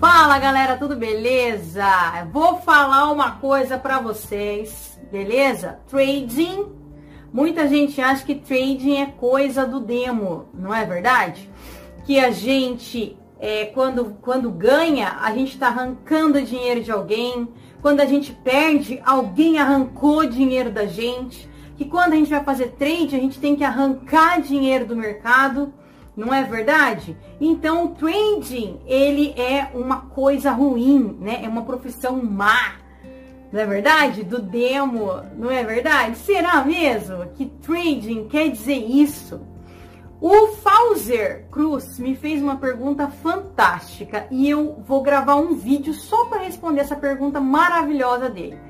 Fala galera, tudo beleza? Vou falar uma coisa para vocês, beleza? Trading. Muita gente acha que trading é coisa do demo, não é verdade? Que a gente, é, quando, quando ganha, a gente está arrancando dinheiro de alguém. Quando a gente perde, alguém arrancou dinheiro da gente. Que quando a gente vai fazer trade, a gente tem que arrancar dinheiro do mercado não é verdade? Então, o trading, ele é uma coisa ruim, né? É uma profissão má, não é verdade? Do demo, não é verdade? Será mesmo que trading quer dizer isso? O Fauser Cruz me fez uma pergunta fantástica e eu vou gravar um vídeo só para responder essa pergunta maravilhosa dele.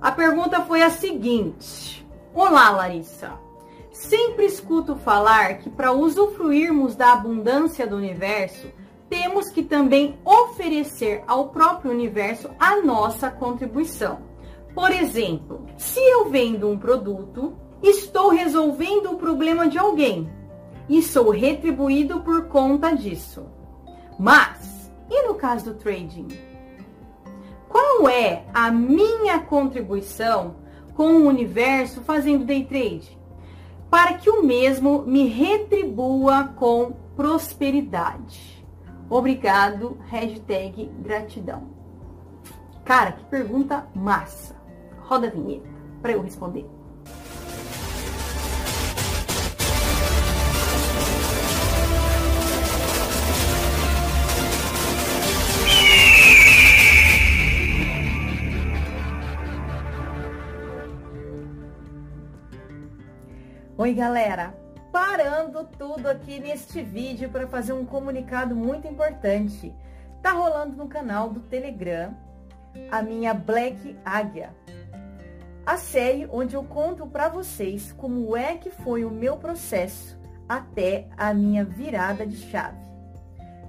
A pergunta foi a seguinte: Olá, Larissa. Sempre escuto falar que para usufruirmos da abundância do universo, temos que também oferecer ao próprio universo a nossa contribuição. Por exemplo, se eu vendo um produto, estou resolvendo o problema de alguém e sou retribuído por conta disso. Mas, e no caso do trading? Qual é a minha contribuição com o universo fazendo day trade? Para que o mesmo me retribua com prosperidade. Obrigado, hashtag gratidão. Cara, que pergunta massa. Roda a vinheta para eu responder. Oi, galera! Parando tudo aqui neste vídeo para fazer um comunicado muito importante. Tá rolando no canal do Telegram a minha Black Águia, a série onde eu conto para vocês como é que foi o meu processo até a minha virada de chave.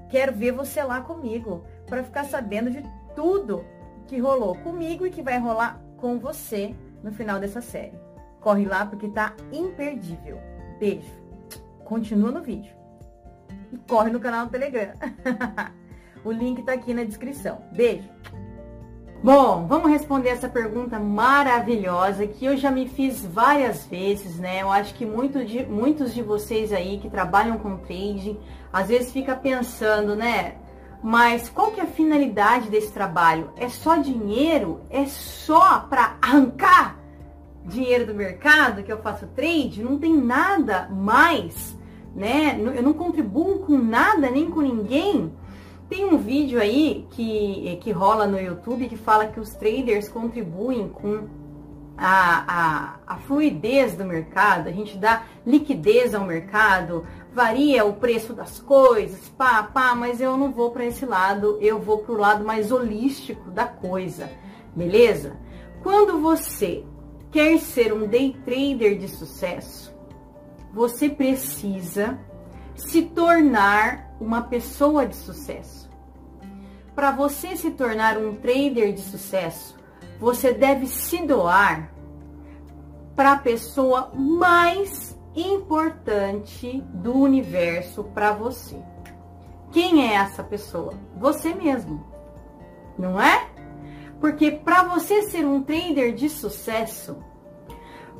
Quero ver você lá comigo para ficar sabendo de tudo que rolou comigo e que vai rolar com você no final dessa série. Corre lá porque tá imperdível. Beijo. Continua no vídeo. E corre no canal do Telegram. o link tá aqui na descrição. Beijo. Bom, vamos responder essa pergunta maravilhosa que eu já me fiz várias vezes, né? Eu acho que muito de, muitos de vocês aí que trabalham com trading, às vezes fica pensando, né? Mas qual que é a finalidade desse trabalho? É só dinheiro? É só para arrancar dinheiro do mercado, que eu faço trade, não tem nada mais, né? Eu não contribuo com nada, nem com ninguém. Tem um vídeo aí que, que rola no YouTube que fala que os traders contribuem com a, a, a fluidez do mercado, a gente dá liquidez ao mercado, varia o preço das coisas, pá, pá, mas eu não vou para esse lado, eu vou para o lado mais holístico da coisa, beleza? Quando você quer ser um day trader de sucesso, você precisa se tornar uma pessoa de sucesso. Para você se tornar um trader de sucesso, você deve se doar para a pessoa mais importante do universo para você. Quem é essa pessoa? Você mesmo. Não é? Porque para você ser um trader de sucesso,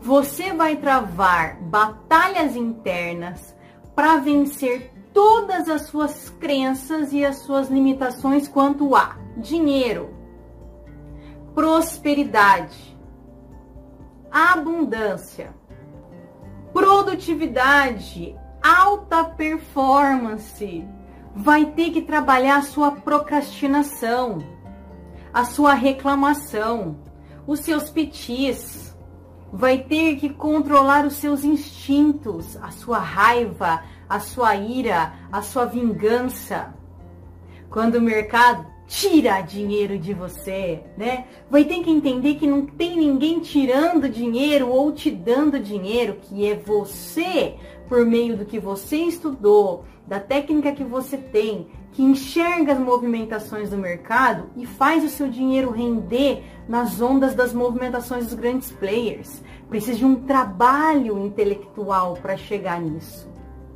você vai travar batalhas internas para vencer todas as suas crenças e as suas limitações quanto a dinheiro, prosperidade, abundância, produtividade, alta performance. Vai ter que trabalhar a sua procrastinação a sua reclamação, os seus petis, vai ter que controlar os seus instintos, a sua raiva, a sua ira, a sua vingança. Quando o mercado tira dinheiro de você, né? Vai ter que entender que não tem ninguém tirando dinheiro ou te dando dinheiro, que é você, por meio do que você estudou, da técnica que você tem, que enxerga as movimentações do mercado e faz o seu dinheiro render nas ondas das movimentações dos grandes players. Precisa de um trabalho intelectual para chegar nisso.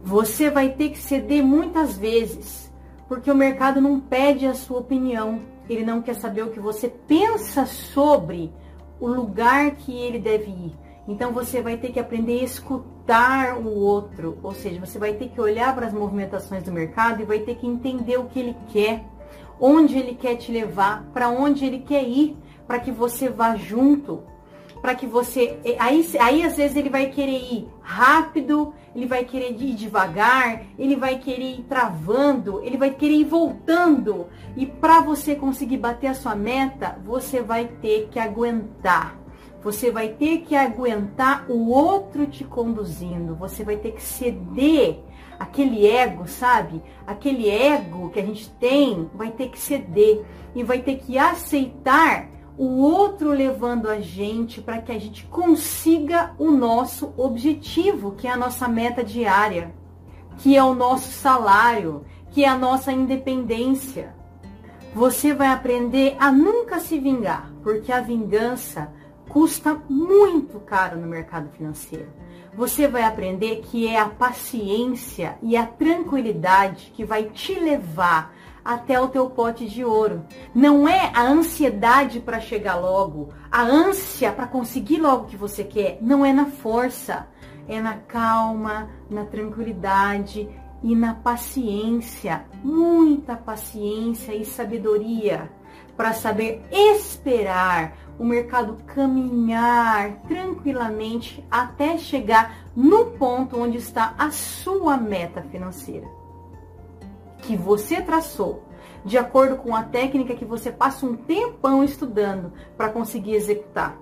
Você vai ter que ceder muitas vezes Porque o mercado não pede a sua opinião, ele não quer saber o que você pensa sobre o lugar que ele deve ir. Então você vai ter que aprender a escutar o outro, ou seja, você vai ter que olhar para as movimentações do mercado e vai ter que entender o que ele quer, onde ele quer te levar, para onde ele quer ir, para que você vá junto, para que você. Aí, aí às vezes ele vai querer ir rápido, ele vai querer ir devagar, ele vai querer ir travando, ele vai querer ir voltando. E para você conseguir bater a sua meta, você vai ter que aguentar. Você vai ter que aguentar o outro te conduzindo. Você vai ter que ceder aquele ego, sabe? Aquele ego que a gente tem, vai ter que ceder e vai ter que aceitar o outro levando a gente para que a gente consiga o nosso objetivo, que é a nossa meta diária, que é o nosso salário, que é a nossa independência. Você vai aprender a nunca se vingar, porque a vingança custa muito caro no mercado financeiro. Você vai aprender que é a paciência e a tranquilidade que vai te levar até o teu pote de ouro. Não é a ansiedade para chegar logo, a ânsia para conseguir logo o que você quer, não é na força, é na calma, na tranquilidade e na paciência, muita paciência e sabedoria para saber esperar o mercado caminhar tranquilamente até chegar no ponto onde está a sua meta financeira que você traçou, de acordo com a técnica que você passa um tempão estudando para conseguir executar.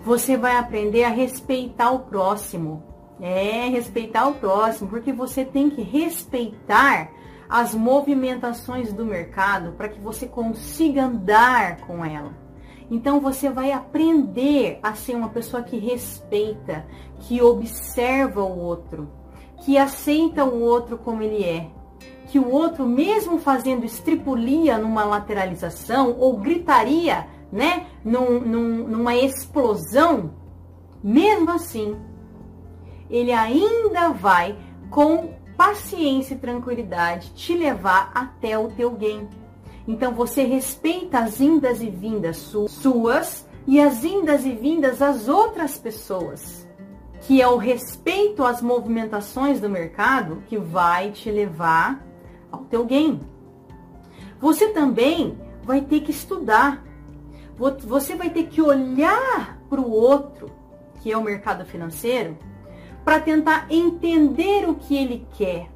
Você vai aprender a respeitar o próximo. É, respeitar o próximo, porque você tem que respeitar as movimentações do mercado para que você consiga andar com ela. Então você vai aprender a ser uma pessoa que respeita, que observa o outro, que aceita o outro como ele é, que o outro, mesmo fazendo estripulia numa lateralização ou gritaria, né, num, num, numa explosão, mesmo assim, ele ainda vai com paciência e tranquilidade te levar até o teu gain. Então você respeita as indas e vindas suas e as indas e vindas das outras pessoas, que é o respeito às movimentações do mercado que vai te levar ao teu gain. Você também vai ter que estudar. Você vai ter que olhar para o outro, que é o mercado financeiro, para tentar entender o que ele quer.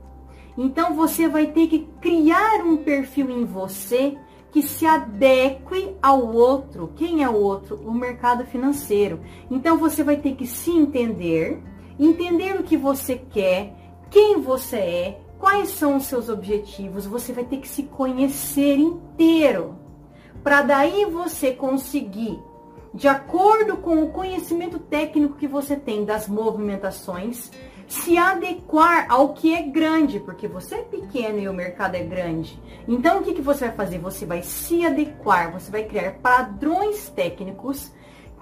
Então você vai ter que criar um perfil em você que se adeque ao outro. Quem é o outro? O mercado financeiro. Então você vai ter que se entender, entender o que você quer, quem você é, Quais são os seus objetivos? Você vai ter que se conhecer inteiro. Para daí você conseguir, de acordo com o conhecimento técnico que você tem das movimentações, se adequar ao que é grande, porque você é pequeno e o mercado é grande. Então, o que, que você vai fazer? Você vai se adequar, você vai criar padrões técnicos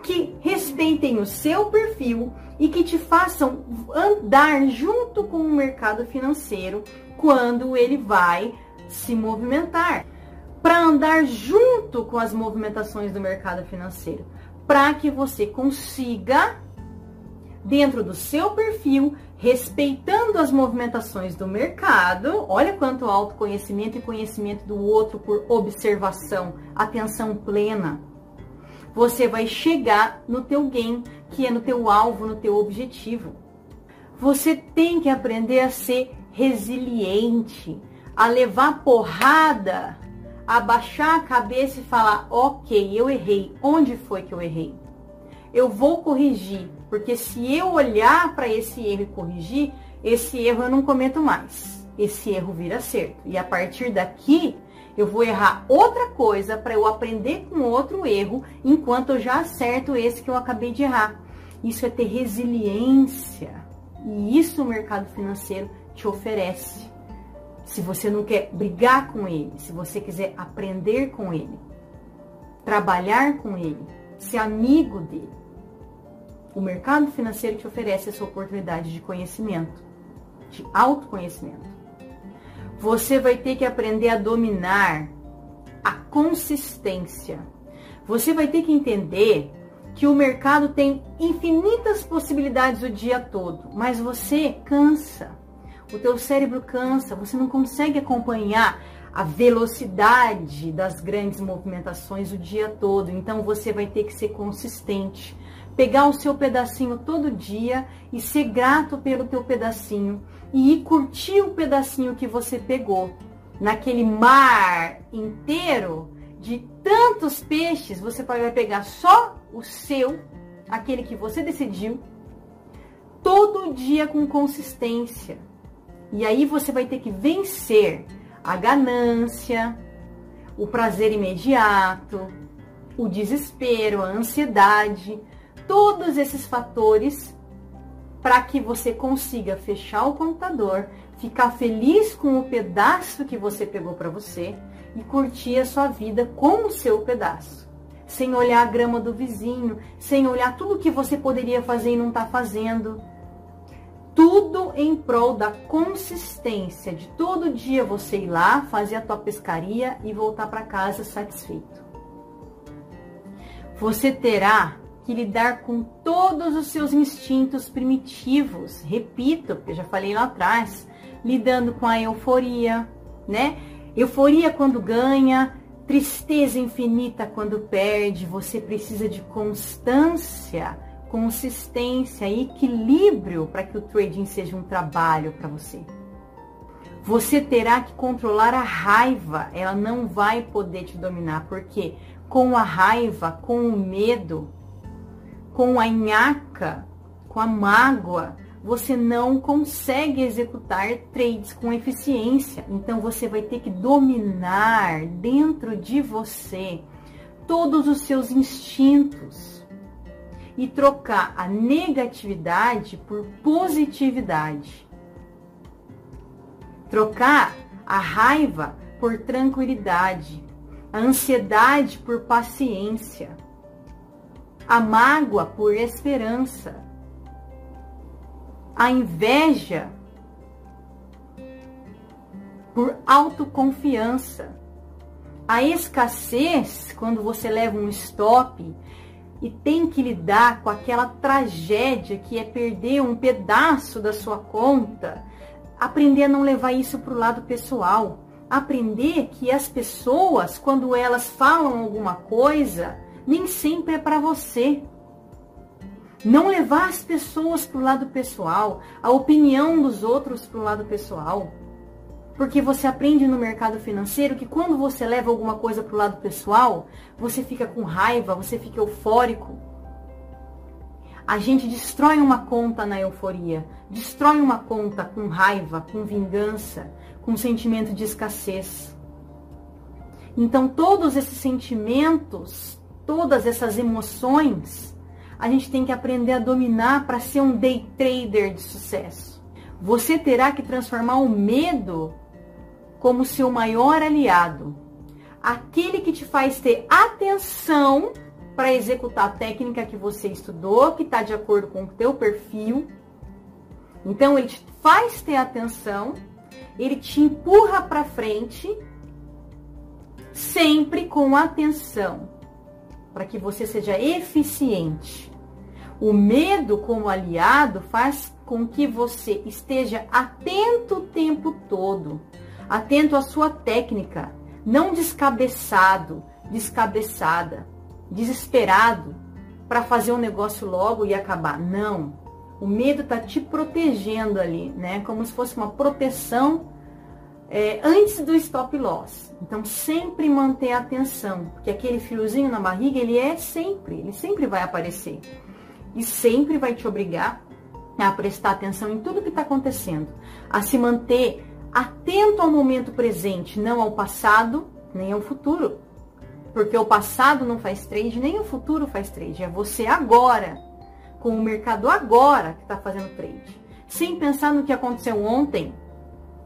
que respeitem o seu perfil e que te façam andar junto com o mercado financeiro quando ele vai se movimentar. Para andar junto com as movimentações do mercado financeiro, para que você consiga, dentro do seu perfil, respeitando as movimentações do mercado, olha quanto autoconhecimento e conhecimento do outro por observação, atenção plena você vai chegar no teu gain, que é no teu alvo, no teu objetivo. Você tem que aprender a ser resiliente, a levar porrada, a baixar a cabeça e falar: ok, eu errei. Onde foi que eu errei? Eu vou corrigir, porque se eu olhar para esse erro e corrigir, esse erro eu não cometo mais. Esse erro vira certo. E a partir daqui, eu vou errar outra coisa para eu aprender com outro erro, enquanto eu já acerto esse que eu acabei de errar. Isso é ter resiliência. E isso o mercado financeiro te oferece. Se você não quer brigar com ele, se você quiser aprender com ele, trabalhar com ele, ser amigo dele, o mercado financeiro te oferece essa oportunidade de conhecimento, de autoconhecimento. Você vai ter que aprender a dominar a consistência. Você vai ter que entender que o mercado tem infinitas possibilidades o dia todo, mas você cansa. O teu cérebro cansa, você não consegue acompanhar a velocidade das grandes movimentações o dia todo. Então você vai ter que ser consistente, pegar o seu pedacinho todo dia e ser grato pelo teu pedacinho e ir curtir o pedacinho que você pegou. Naquele mar inteiro de tantos peixes, você vai pegar só o seu, aquele que você decidiu, todo dia com consistência. E aí você vai ter que vencer a ganância, o prazer imediato, o desespero, a ansiedade, todos esses fatores para que você consiga fechar o computador, ficar feliz com o pedaço que você pegou para você e curtir a sua vida com o seu pedaço. Sem olhar a grama do vizinho, sem olhar tudo que você poderia fazer e não está fazendo. Tudo em prol da consistência de todo dia você ir lá, fazer a tua pescaria e voltar para casa satisfeito. Você terá que lidar com todos os seus instintos primitivos. Repito, porque eu já falei lá atrás, lidando com a euforia, né? Euforia quando ganha, tristeza infinita quando perde. Você precisa de constância, consistência equilíbrio para que o trading seja um trabalho para você. Você terá que controlar a raiva, ela não vai poder te dominar, porque com a raiva, com o medo, com a nhaca, com a mágoa, você não consegue executar trades com eficiência. Então você vai ter que dominar dentro de você todos os seus instintos e trocar a negatividade por positividade. Trocar a raiva por tranquilidade, a ansiedade por paciência, a mágoa por esperança a inveja por autoconfiança. A escassez, quando você leva um stop e tem que lidar com aquela tragédia que é perder um pedaço da sua conta, aprender a não levar isso para o lado pessoal. Aprender que as pessoas, quando elas falam alguma coisa, nem sempre é para você. Não levar as pessoas para o lado pessoal, a opinião dos outros para o lado pessoal. Porque você aprende no mercado financeiro que quando você leva alguma coisa para o lado pessoal, você fica com raiva, você fica eufórico. A gente destrói uma conta na euforia, destrói uma conta com raiva, com vingança, com sentimento de escassez. Então, todos esses sentimentos, todas essas emoções, a gente tem que aprender a dominar para ser um day trader de sucesso. Você terá que transformar o medo como seu maior aliado. Aquele que te faz ter atenção para executar a técnica que você estudou, que está de acordo com o teu perfil. Então ele te faz ter atenção, ele te empurra para frente, sempre com atenção para que você seja eficiente. O medo, como aliado, faz com que você esteja atento o tempo todo, atento à sua técnica, não descabeçado, descabeçada, desesperado para fazer um negócio logo e acabar. Não. O medo está te protegendo ali, né? Como se fosse uma proteção é, antes do stop loss. Então, sempre manter a atenção, porque aquele fiozinho na barriga, ele é sempre, ele sempre vai aparecer. E sempre vai te obrigar a prestar atenção em tudo que está acontecendo, a se manter atento ao momento presente, não ao passado, nem ao futuro. Porque o passado não faz trade, nem o futuro faz trade. É você agora, com o mercado agora, que está fazendo trade. Sem pensar no que aconteceu ontem,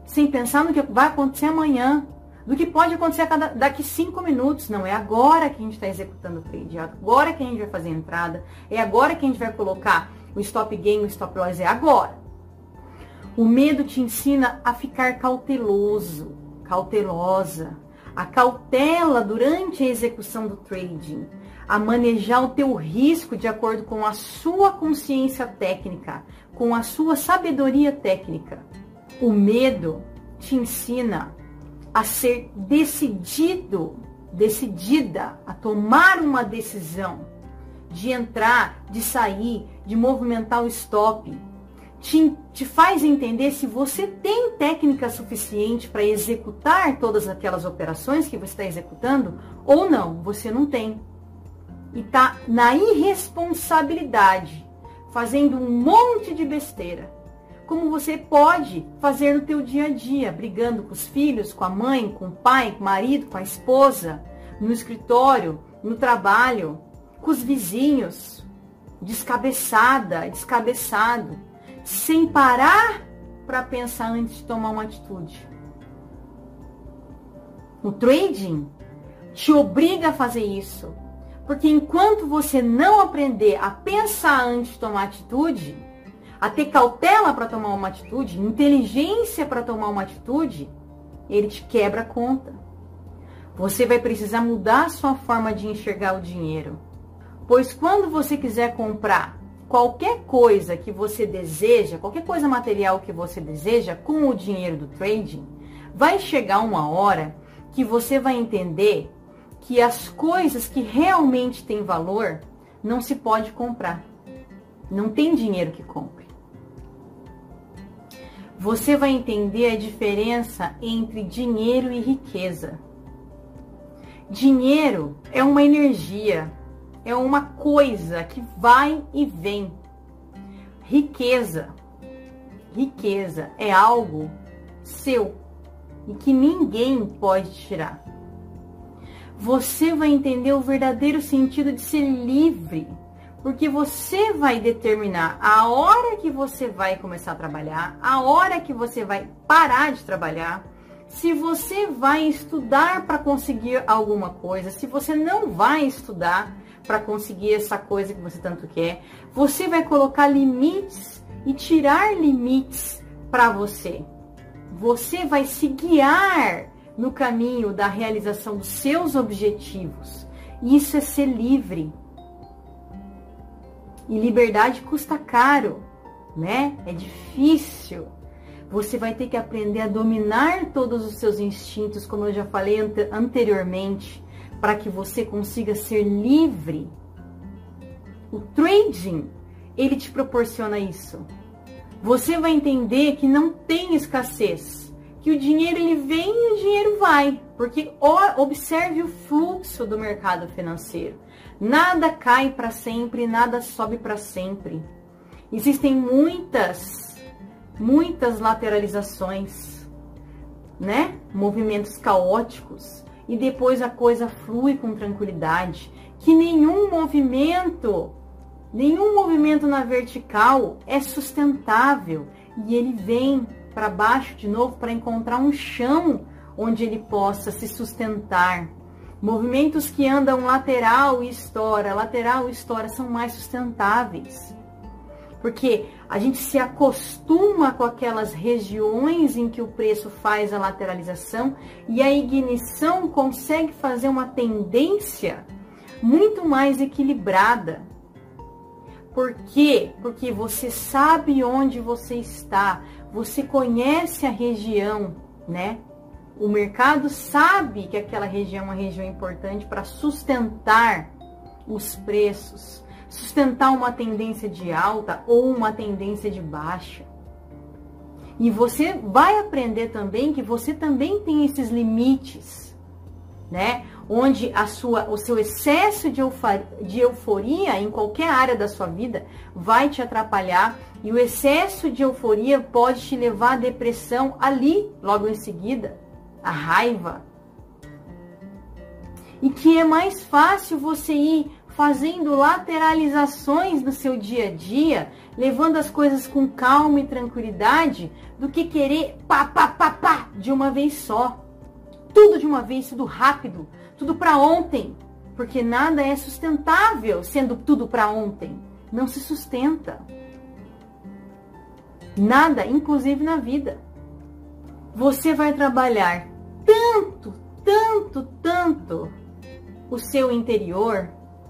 sem pensar no que vai acontecer amanhã, do que pode acontecer cada, daqui cinco minutos. Não, é agora que a gente está executando o trade, é agora que a gente vai fazer a entrada, é agora que a gente vai colocar o stop gain, o stop loss, é agora. O medo te ensina a ficar cauteloso, cautelosa. A cautela durante a execução do trading, a manejar o teu risco de acordo com a sua consciência técnica, com a sua sabedoria técnica. O medo te ensina a ser decidido, decidida, a tomar uma decisão de entrar, de sair, de movimentar o stop. Te, te faz entender se você tem técnica suficiente para executar todas aquelas operações que você está executando ou não, você não tem. E está na irresponsabilidade, fazendo um monte de besteira como você pode fazer no teu dia a dia, brigando com os filhos, com a mãe, com o pai, com o marido, com a esposa, no escritório, no trabalho, com os vizinhos, descabeçada, descabeçado, sem parar para pensar antes de tomar uma atitude. O trading te obriga a fazer isso, porque enquanto você não aprender a pensar antes de tomar atitude, a ter cautela para tomar uma atitude, inteligência para tomar uma atitude, ele te quebra a conta. Você vai precisar mudar a sua forma de enxergar o dinheiro. Pois quando você quiser comprar qualquer coisa que você deseja, qualquer coisa material que você deseja com o dinheiro do trading, vai chegar uma hora que você vai entender que as coisas que realmente têm valor não se pode comprar. Não tem dinheiro que compre você vai entender a diferença entre dinheiro e riqueza. Dinheiro é uma energia, é uma coisa que vai e vem. Riqueza, riqueza é algo seu e que ninguém pode tirar. Você vai entender o verdadeiro sentido de ser livre porque você vai determinar a hora que você vai começar a trabalhar, a hora que você vai parar de trabalhar, se você vai estudar para conseguir alguma coisa, se você não vai estudar para conseguir essa coisa que você tanto quer, você vai colocar limites e tirar limites para você. Você vai se guiar no caminho da realização dos seus objetivos. Isso é ser livre. E liberdade custa caro, né? É difícil. Você vai ter que aprender a dominar todos os seus instintos, como eu já falei anteriormente, para que você consiga ser livre. O trading, ele te proporciona isso. Você vai entender que não tem escassez, que o dinheiro ele vem e o dinheiro vai, porque observe o fluxo do mercado financeiro. Nada cai para sempre, nada sobe para sempre. Existem muitas, muitas lateralizações, né? Movimentos caóticos e depois a coisa flui com tranquilidade. Que nenhum movimento, nenhum movimento na vertical é sustentável e ele vem para baixo de novo para encontrar um chão onde ele possa se sustentar. Movimentos que andam lateral e estoura, lateral e estoura são mais sustentáveis. Porque a gente se acostuma com aquelas regiões em que o preço faz a lateralização e a ignição consegue fazer uma tendência muito mais equilibrada. Por quê? Porque você sabe onde você está, você conhece a região, né? O mercado sabe que aquela região é uma região importante para sustentar os preços, sustentar uma tendência de alta ou uma tendência de baixa. E você vai aprender também que você também tem esses limites, né? Onde a sua, o seu excesso de euforia, de euforia em qualquer área da sua vida vai te atrapalhar e o excesso de euforia pode te levar à depressão ali, logo em seguida a raiva. E que é mais fácil você ir fazendo lateralizações no seu dia a dia, levando as coisas com calma e tranquilidade, do que querer pá, pá, pá, pá, de uma vez só. Tudo de uma vez, tudo rápido, tudo para ontem. Porque nada é sustentável sendo tudo para ontem. Não se sustenta. Nada, inclusive na vida. Você vai trabalhar tanto, tanto, tanto o seu interior,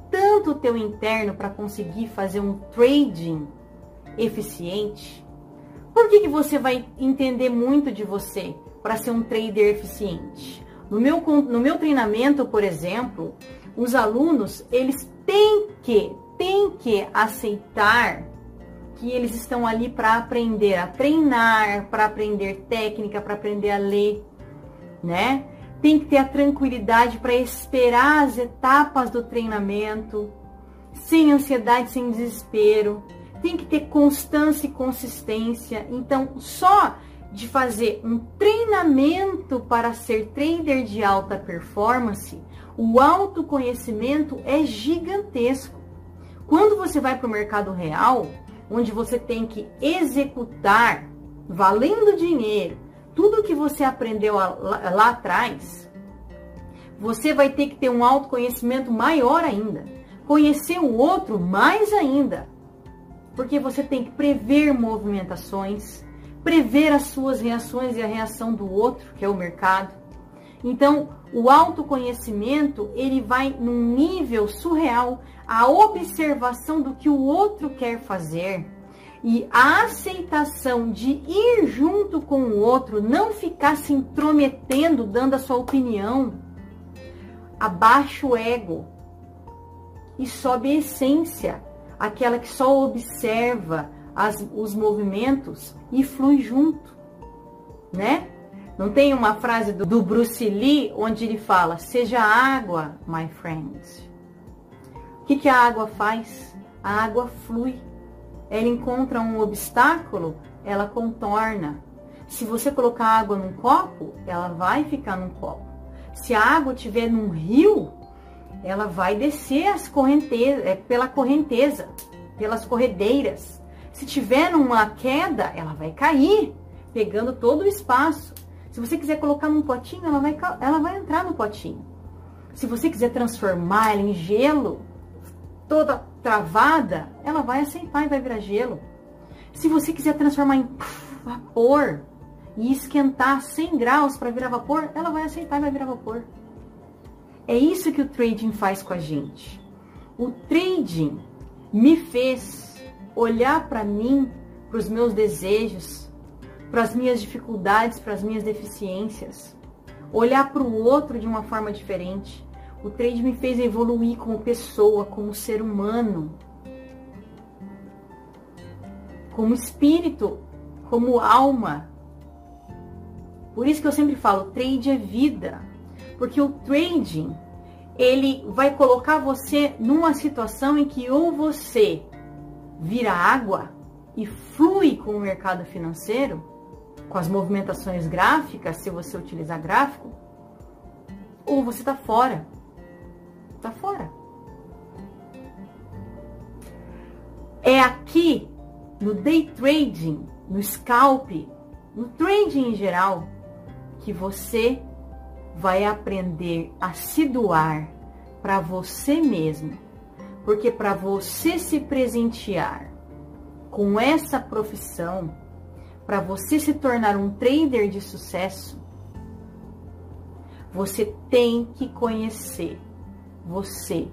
tanto o teu interno para conseguir fazer um trading eficiente. Por que, que você vai entender muito de você para ser um trader eficiente? No meu, no meu treinamento, por exemplo, os alunos, eles têm que, têm que aceitar que eles estão ali para aprender a treinar, para aprender técnica, para aprender a ler, né? Tem que ter a tranquilidade para esperar as etapas do treinamento, sem ansiedade, sem desespero. Tem que ter constância e consistência. Então, só de fazer um treinamento para ser trader de alta performance, o autoconhecimento é gigantesco. Quando você vai para o mercado real, onde você tem que executar, valendo dinheiro, tudo que você aprendeu lá, lá atrás, você vai ter que ter um autoconhecimento maior ainda. Conhecer o outro mais ainda. Porque você tem que prever movimentações, prever as suas reações e a reação do outro, que é o mercado. Então, o autoconhecimento, ele vai num nível surreal, a observação do que o outro quer fazer e a aceitação de ir junto com o outro, não ficar se intrometendo, dando a sua opinião, abaixa o ego e sobe a essência, aquela que só observa as, os movimentos e flui junto, né? Não tem uma frase do, do Bruce Lee onde ele fala: Seja água, my friends. O que, que a água faz? A água flui. Ela encontra um obstáculo, ela contorna. Se você colocar água num copo, ela vai ficar num copo. Se a água estiver num rio, ela vai descer as correntezas, é, pela correnteza, pelas corredeiras. Se tiver numa queda, ela vai cair, pegando todo o espaço. Se você quiser colocar num potinho, ela vai, ela vai entrar no potinho. Se você quiser transformar ela em gelo, toda travada, ela vai aceitar e vai virar gelo. Se você quiser transformar em vapor e esquentar 100 graus para virar vapor, ela vai aceitar e vai virar vapor. É isso que o trading faz com a gente. O trading me fez olhar para mim, para os meus desejos, para as minhas dificuldades, para as minhas deficiências. Olhar para o outro de uma forma diferente. O trade me fez evoluir como pessoa, como ser humano, como espírito, como alma. Por isso que eu sempre falo, trade é vida. Porque o trading, ele vai colocar você numa situação em que ou você vira água e flui com o mercado financeiro, com as movimentações gráficas, se você utilizar gráfico, ou você está fora. Está fora. É aqui no day trading, no scalp, no trading em geral, que você vai aprender a se doar para você mesmo. Porque para você se presentear com essa profissão, para você se tornar um trader de sucesso, você tem que conhecer você,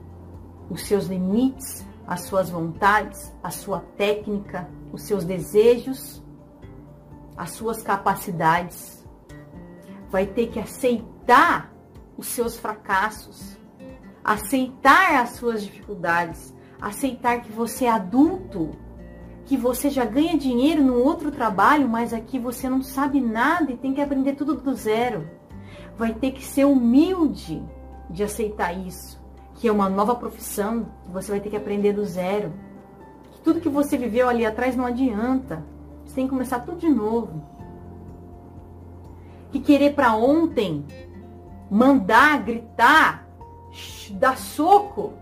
os seus limites, as suas vontades, a sua técnica, os seus desejos, as suas capacidades. Vai ter que aceitar os seus fracassos, aceitar as suas dificuldades, aceitar que você é adulto que você já ganha dinheiro no outro trabalho, mas aqui você não sabe nada e tem que aprender tudo do zero. Vai ter que ser humilde de aceitar isso, que é uma nova profissão, que você vai ter que aprender do zero. Que tudo que você viveu ali atrás não adianta. Você tem que começar tudo de novo. Que querer para ontem, mandar, gritar, dar soco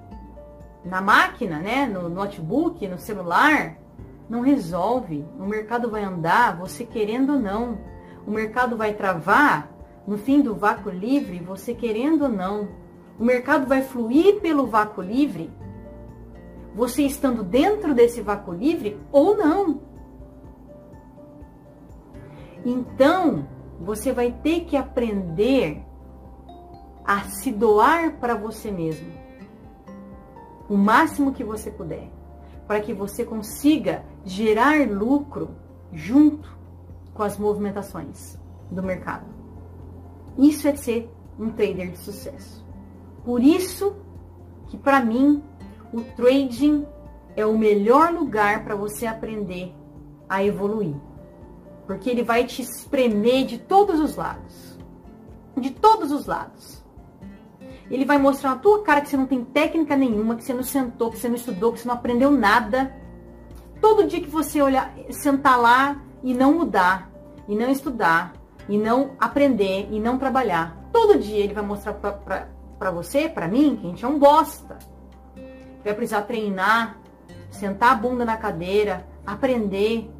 na máquina, né, no notebook, no celular, não resolve. O mercado vai andar, você querendo ou não. O mercado vai travar no fim do vácuo livre, você querendo ou não. O mercado vai fluir pelo vácuo livre, você estando dentro desse vácuo livre ou não. Então, você vai ter que aprender a se doar para você mesmo. O máximo que você puder. Para que você consiga gerar lucro junto com as movimentações do mercado. Isso é ser um trader de sucesso. Por isso que para mim o trading é o melhor lugar para você aprender a evoluir. Porque ele vai te espremer de todos os lados. De todos os lados. Ele vai mostrar na tua cara que você não tem técnica nenhuma, que você não sentou, que você não estudou, que você não aprendeu nada. Todo dia que você olhar, sentar lá e não mudar, e não estudar, e não aprender, e não trabalhar, todo dia ele vai mostrar para você, para mim, que a gente é um bosta. Vai precisar treinar, sentar a bunda na cadeira, aprender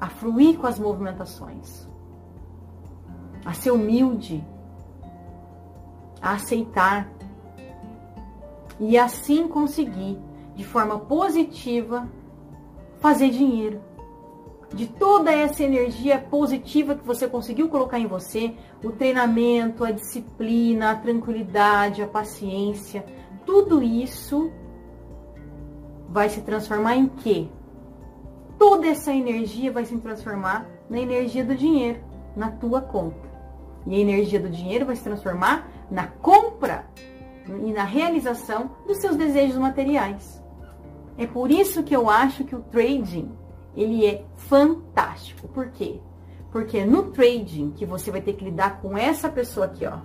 a fluir com as movimentações, a ser humilde, a aceitar e assim conseguir, de forma positiva, fazer dinheiro. De toda essa energia positiva que você conseguiu colocar em você, o treinamento, a disciplina, a tranquilidade, a paciência, tudo isso vai se transformar em quê? Toda essa energia vai se transformar na energia do dinheiro, na tua conta. E a energia do dinheiro vai se transformar na compra e na realização dos seus desejos materiais. É por isso que eu acho que o trading ele é fantástico. Por quê? Porque é no trading que você vai ter que lidar com essa pessoa aqui, ó,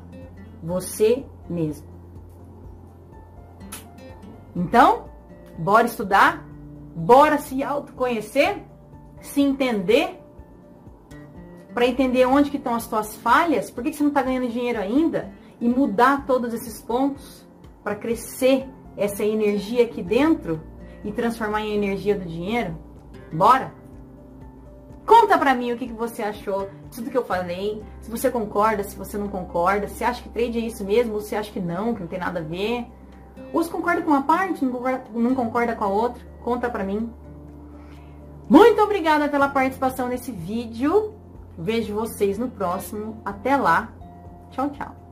você mesmo. Então, bora estudar, bora se autoconhecer, se entender, para entender onde que estão as tuas falhas, por que, que você não está ganhando dinheiro ainda, e mudar todos esses pontos para crescer essa energia aqui dentro e transformar em energia do dinheiro? Bora? Conta pra mim o que, que você achou tudo que eu falei, se você concorda, se você não concorda, se acha que trade é isso mesmo, ou se acha que não, que não tem nada a ver. Ou se concorda com uma parte, não concorda com a outra, conta pra mim. Muito obrigada pela participação nesse vídeo. Vejo vocês no próximo. Até lá. Tchau, tchau.